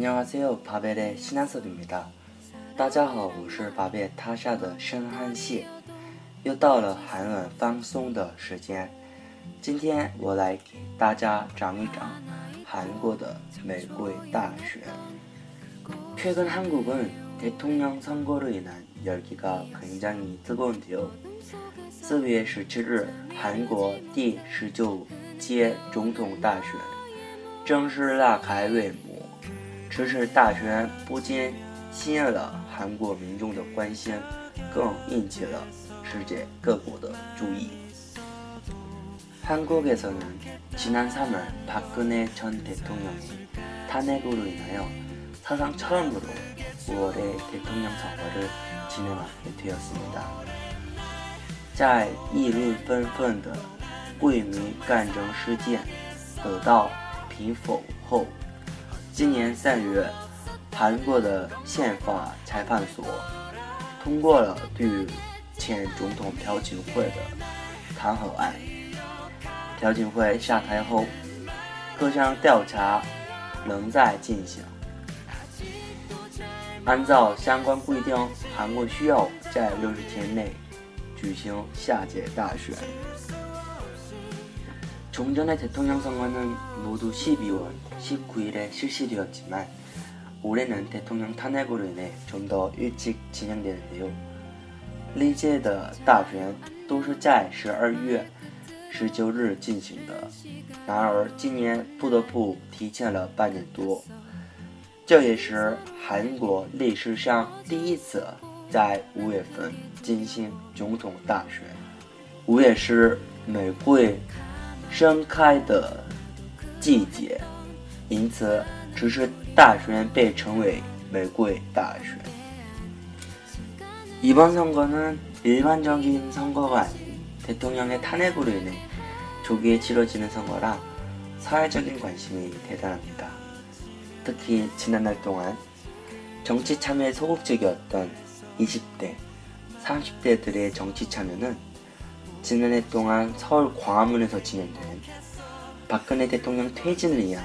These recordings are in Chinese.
안녕하세요. 바벨의 신한섭입니다. 大家好，我是巴贝塔下的申汉谢。又到了韩文放松的时间，今天我来给大家讲一讲韩国的玫瑰大选。최근한국은대통령선거로인한열기가굉장히뜨거운데요四月十七日，韩国第十九届总统大选正式拉开帷幕。 这次大选不仅吸引了韩国民众的关心，更引起了世界各国的注意。한국에서는지난3월박근혜전대통령이탄핵으로인하여사상처음으로5월에대통령선거를진행하게되었습니다在议论纷纷的桂民干政事件得到平否后， 今年三月，韩国的宪法裁判所通过了对前总统朴槿惠的弹劾案。朴槿惠下台后，各项调查仍在进行。按照相关规定，韩国需要在六十天内。举行下届大选。종전의대통령선거는모두12월 19일에실시되었지만올해는대통령탄핵으로인해좀더일찍진행되는데요历届的大选都是在十二月十九日进行的，然而今年不得不提前了半年多，这也是韩国历史上第一次。在五月份进行总统大选。五月是玫瑰盛开的季节， 因此这次大选被称为玫瑰大选。이번선거는일반적인선거가아닌대통령의탄핵으로인해조기에치러지는선거라사회적인관심이대단합니다특히지난달동안정치참여에소극적이었던20대, 30대들의 정치 참여는 지난해 동안 서울 광화문에서 진행된 박근혜 대통령 퇴진을 위한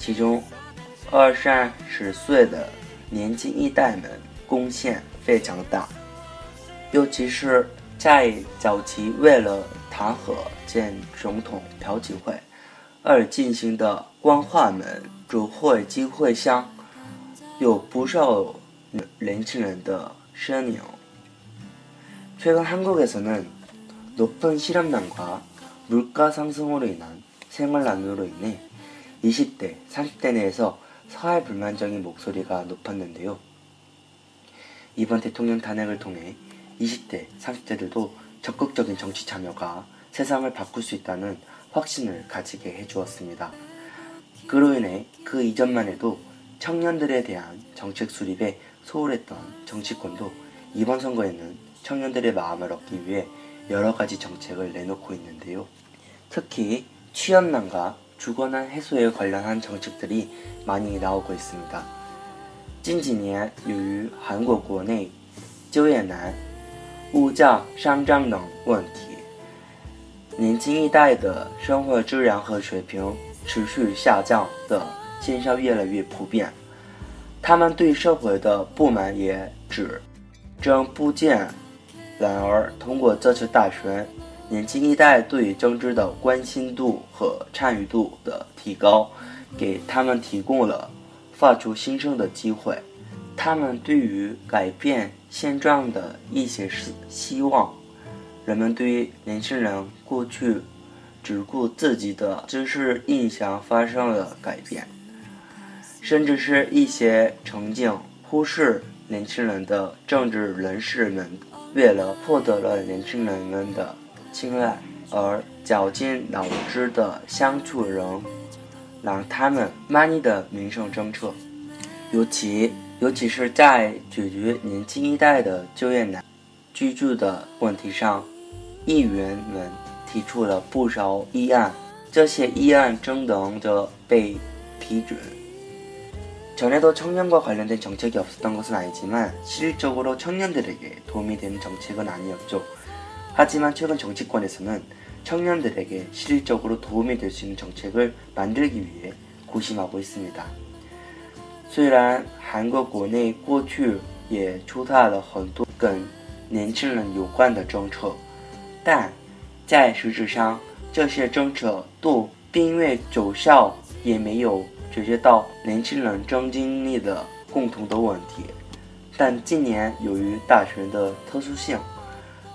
其中，二三十岁的年轻一代们贡献非常大，尤其是在早期为了弹劾前总统朴槿惠而进行的光化门主会机会上，有不少年轻人的。시연이요. 최근 한국에서는 높은 실업난과 물가 상승으로 인한 생활난으로 인해 20대, 30대 내에서 사회 불만적인 목소리가 높았는데요. 이번 대통령 탄핵을 통해 20대, 30대들도 적극적인 정치 참여가 세상을 바꿀 수 있다는 확신을 가지게 해주었습니다. 그로 인해 그 이전만 해도 청년들에 대한 정책 수립에 소홀했던 정치권도 이번 선거에는 청년들의 마음을 얻기 위해 여러 가지 정책을 내놓고 있는데요. 특히 취업난과 주거난 해소에 관련한 정책들이 많이 나오고 있습니다. 近几年，由于韩国国内就业难、物价上涨等问题，年轻一代的生活质量和水平持续下降的现象越来越普遍。他们对社会的不满也只增不减。然而，通过这次大选， 年轻一代对政治的关心度和参与度的提高，给他们提供了发出心声的机会。他们对于改变现状的一些希希望，人们对年轻人过去只顾自己的知识印象发生了改变。甚至是一些曾经忽视年轻人的政治人士们，为了获得了年轻人们的青睐而绞尽脑汁的相处人，让他们满意的民生政策。 尤其尤其是在解决年轻一代的就业难、居住的问题上，议员们提出了不少议案，这些议案正等着被批准。 전에도 청년과 관련된 정책이 없었던 것은 아니지만 실질적으로 청년들에게 도움이 되는 정책은 아니었죠. 하지만 최근 정치권에서는 청년들에게 실질적으로 도움이 될 수 있는 정책을 만들기 위해 고심하고 있습니다. 虽然韩国国内过去也出台了很多跟年轻人有关的政策，但在实质上，这些政策都并未奏效，也没有解决到年轻人正经历的共同的问题。但今年由于大选的特殊性，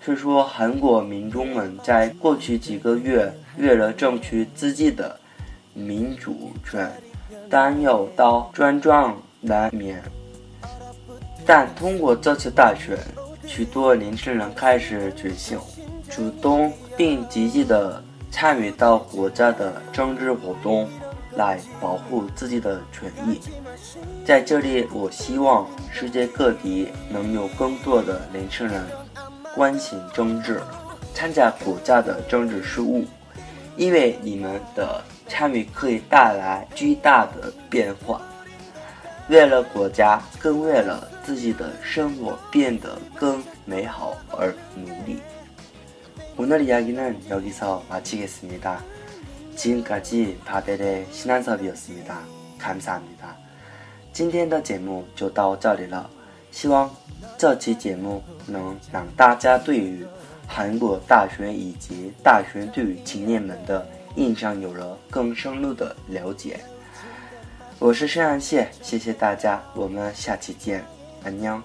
虽说韩国民众们在过去几个月为了争取自己的民主权，担有到转难免。但通过这次大选，许多年轻人开始觉醒，主动并积极地参与到国家的政治活动，来保护自己的权益。在这里，我希望世界各地能有更多的年轻人关心政治，参加国家的政治事务，因为你们的参与可以带来巨大的变化。为了国家，更为了自己的生活变得更美好而努力。 오늘 이야기는 여기서 마치겠습니다. 지금까지 바벨의 신한섭이었습니다. 감사합니다. 今天的节目就到这里了， 希望这期节目能让大家对于韩国大学以及大学对于青年们的印象有了更深入的了解。我是摄像谢，谢谢大家，我们下期见，安娘。